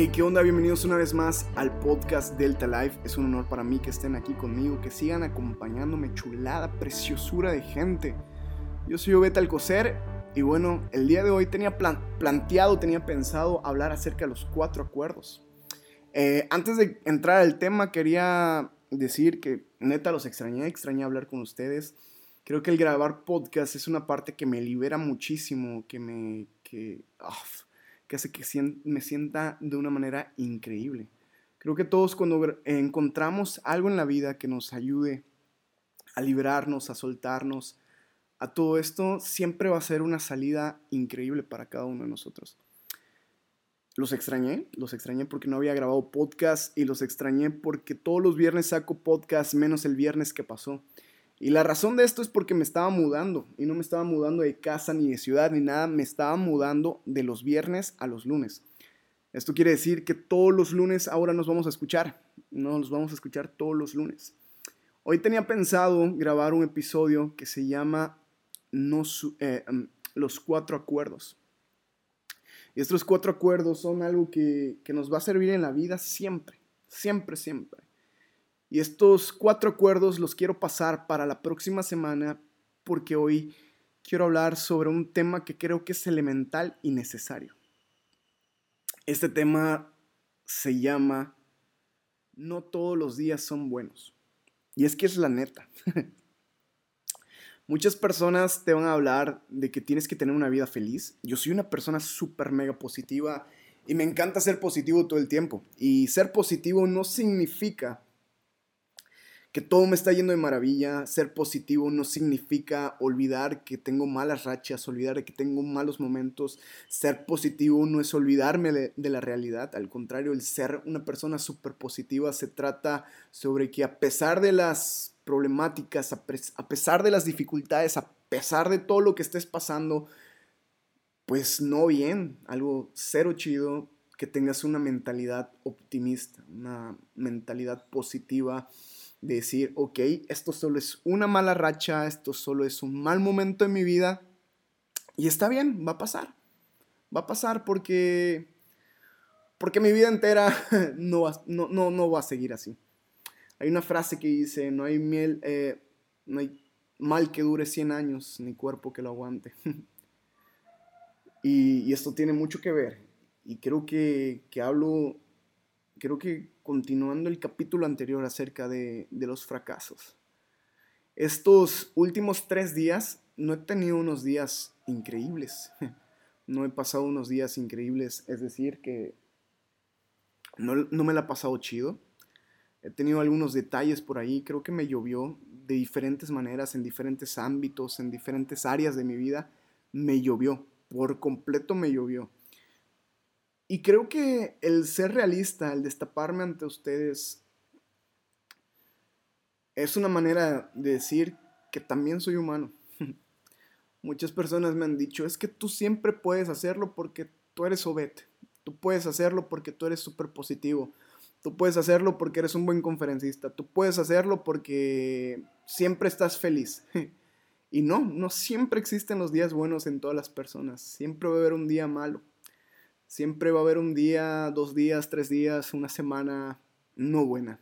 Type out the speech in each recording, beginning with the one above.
Hey, ¿qué onda? Bienvenidos una vez más al podcast Delta Life. Es un honor para mí que estén aquí conmigo, que sigan acompañándome, chulada, preciosura de gente. Yo soy Obeta Alcocer y bueno, el día de hoy tenía planteado, tenía pensado hablar acerca de los cuatro acuerdos. Eh, antes de entrar al tema, quería decir que neta los extrañé, extrañé hablar con ustedes. Creo que el grabar podcast es una parte que me libera muchísimo, que me... que... Ah, que hace que me sienta de una manera increíble. Creo que todos cuando encontramos algo en la vida que nos ayude a liberarnos, a soltarnos, a todo esto, siempre va a ser una salida increíble para cada uno de nosotros. Los extrañé, los extrañé porque no había grabado podcast y los extrañé porque todos los viernes saco podcast menos el viernes que pasó. Y la razón de esto es porque me estaba mudando y no me estaba mudando de casa ni de ciudad ni nada, me estaba mudando de los viernes a los lunes. Esto quiere decir que todos los lunes ahora nos vamos a escuchar, no nos vamos a escuchar todos los lunes. Hoy tenía pensado grabar un episodio que se llama eh, mm, Los Cuatro Acuerdos. Y estos cuatro acuerdos son algo que, que nos va a servir en la vida siempre, siempre, siempre. Y estos cuatro acuerdos los quiero pasar para la próxima semana porque hoy quiero hablar sobre un tema que creo que es elemental y necesario. Este tema se llama No todos los días son buenos. Y es que es la neta. Muchas personas te van a hablar de que tienes que tener una vida feliz. Yo soy una persona súper mega positiva y me encanta ser positivo todo el tiempo. Y ser positivo no significa que todo me está yendo de maravilla. Ser positivo no significa olvidar que tengo malas rachas, olvidar que tengo malos momentos. Ser positivo no es olvidarme de, la realidad. Al contrario, el ser una persona súper positiva se trata sobre que a pesar de las problemáticas, a, a pesar de las dificultades, a pesar de todo lo que estés pasando, pues no bien, algo cero chido, que tengas una mentalidad optimista, una mentalidad positiva decir, ok, esto solo es una mala racha, esto solo es un mal momento en mi vida y está bien, va a pasar. Va a pasar porque, porque mi vida entera no va, no, no, va a seguir así. Hay una frase que dice, no hay, miel, eh, no hay mal que dure 100 años, ni cuerpo que lo aguante. y, y, esto tiene mucho que ver. Y creo que, que hablo creo que continuando el capítulo anterior acerca de, los fracasos. Estos últimos tres días no he tenido unos días increíbles. No he pasado unos días increíbles, es decir, que no, no, me la he pasado chido. He tenido algunos detalles por ahí, creo que me llovió de diferentes maneras, en diferentes ámbitos, en diferentes áreas de mi vida. Me llovió, por completo me llovió. Y creo que el ser realista, el destaparme ante ustedes, es una manera de decir que también soy humano. Muchas personas me han dicho, es que tú siempre puedes hacerlo porque tú eres obete. Tú puedes hacerlo porque tú eres súper positivo. Tú puedes hacerlo porque eres un buen conferencista. Tú puedes hacerlo porque siempre estás feliz. y no, no siempre existen los días buenos en todas las personas. Siempre va a haber un día malo. Siempre va a haber un día, dos días, tres días, una semana no buena.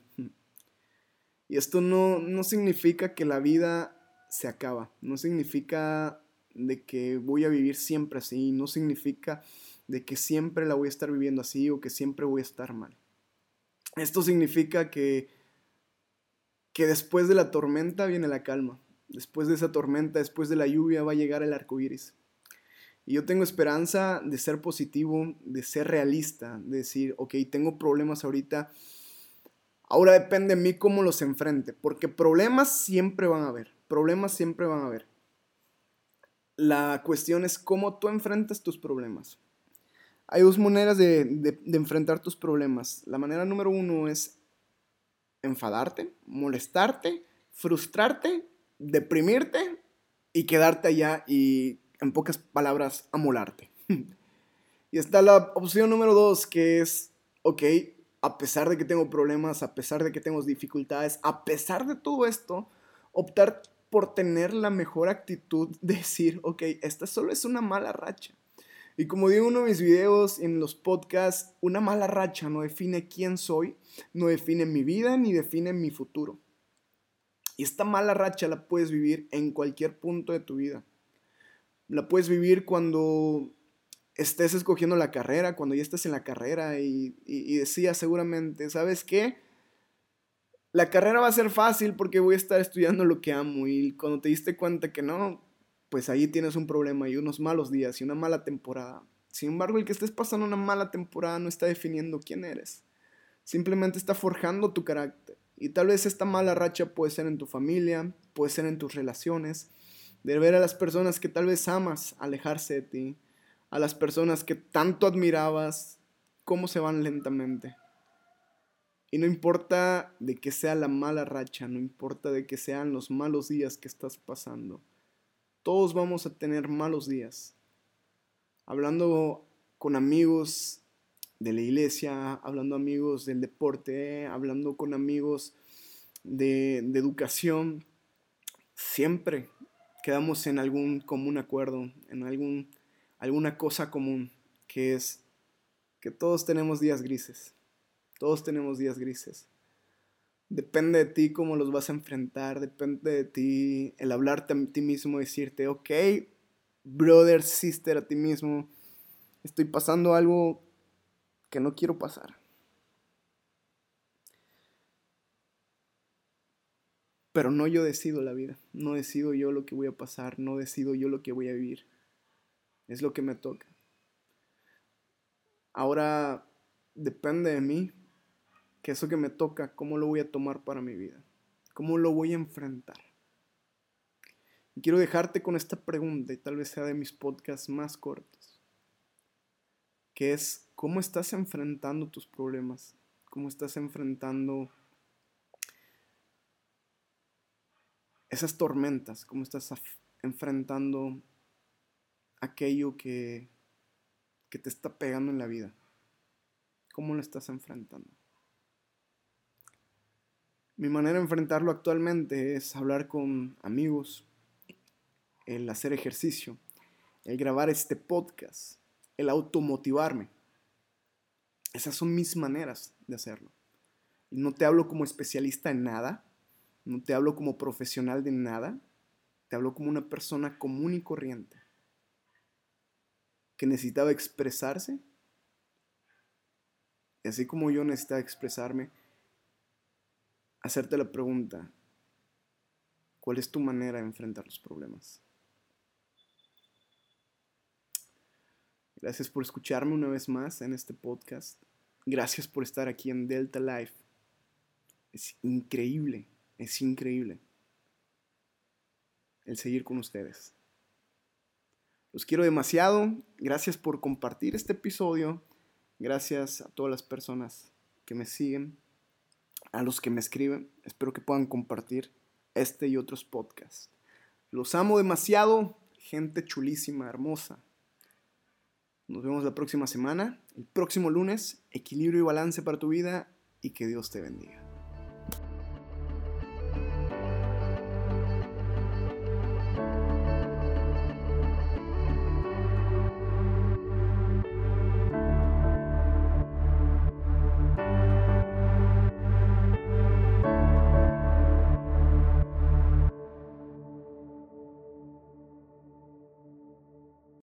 Y esto no, no significa que la vida se acaba, no significa de que voy a vivir siempre así, no significa de que siempre la voy a estar viviendo así o que siempre voy a estar mal. Esto significa que, que después de la tormenta viene la calma, después de esa tormenta, después de la lluvia va a llegar el arco iris. Y yo tengo esperanza de ser positivo, de ser realista, de decir, ok, tengo problemas ahorita. Ahora depende de mí cómo los enfrente, porque problemas siempre van a haber, problemas siempre van a haber. La cuestión es cómo tú enfrentas tus problemas. Hay dos maneras de, de enfrentar tus problemas. La manera número uno es enfadarte, molestarte, frustrarte, deprimirte y quedarte allá y en pocas palabras, amolarte. y está la opción número dos, que es, ok, a pesar de que tengo problemas, a pesar de que tengo dificultades, a pesar de todo esto, optar por tener la mejor actitud de decir, ok, esta solo es una mala racha. Y como digo en uno de mis videos, en los podcasts, una mala racha no define quién soy, no define mi vida ni define mi futuro. Y esta mala racha la puedes vivir en cualquier punto de tu vida. La puedes vivir cuando estés escogiendo la carrera, cuando ya estés en la carrera y, y, decías seguramente, ¿sabes qué? La carrera va a ser fácil porque voy a estar estudiando lo que amo y cuando te diste cuenta que no, pues ahí tienes un problema y unos malos días y una mala temporada. Sin embargo, el que estés pasando una mala temporada no está definiendo quién eres. Simplemente está forjando tu carácter. Y tal vez esta mala racha puede ser en tu familia, puede ser en tus relaciones, de ver a las personas que tal vez amas alejarse de ti, a las personas que tanto admirabas, cómo se van lentamente. Y no importa de que sea la mala racha, no importa de que sean los malos días que estás pasando todos vamos a tener malos días. Hablando con amigos de la iglesia, hablando amigos del deporte, hablando con amigos de, de educación, siempre quedamos en algún común acuerdo, en algún, alguna cosa común, que es que todos tenemos días grises. Todos tenemos días grises. Depende de ti cómo los vas a enfrentar, depende de ti el hablarte a ti mismo, decirte, ok, brother, sister, a ti mismo, estoy pasando algo que no quiero pasar. Pero no yo decido la vida, no decido yo lo que voy a pasar, no decido yo lo que voy a vivir. Es lo que me toca. Ahora depende de mí que eso que me toca, ¿cómo lo voy a tomar para mi vida? ¿Cómo lo voy a enfrentar? Quiero dejarte con esta pregunta, y tal vez sea de mis podcasts más cortos, que es, ¿cómo estás enfrentando tus problemas? ¿Cómo estás enfrentando esas tormentas? ¿Cómo estás enfrentando aquello que, que te está pegando en la vida? ¿Cómo lo estás enfrentando? Mi manera de enfrentarlo actualmente es hablar con amigos, el hacer ejercicio, el grabar este podcast, el automotivarme. Esas son mis maneras de hacerlo. Y no te hablo como especialista en nada, no te hablo como profesional de nada, te hablo como una persona común y corriente que necesitaba expresarse. Y así como yo necesitaba expresarme, hacerte la pregunta, ¿cuál es tu manera de enfrentar los problemas? Gracias por escucharme una vez más en este podcast. Gracias por estar aquí en Delta Life. Es increíble, es increíble el seguir con ustedes. Los quiero demasiado. Gracias por compartir este episodio. Gracias a todas las personas que me siguen a los que me escriben. Espero que puedan compartir este y otros podcasts. Los amo demasiado, gente chulísima, hermosa. Nos vemos la próxima semana, el próximo lunes. Equilibrio y balance para tu vida y que Dios te bendiga.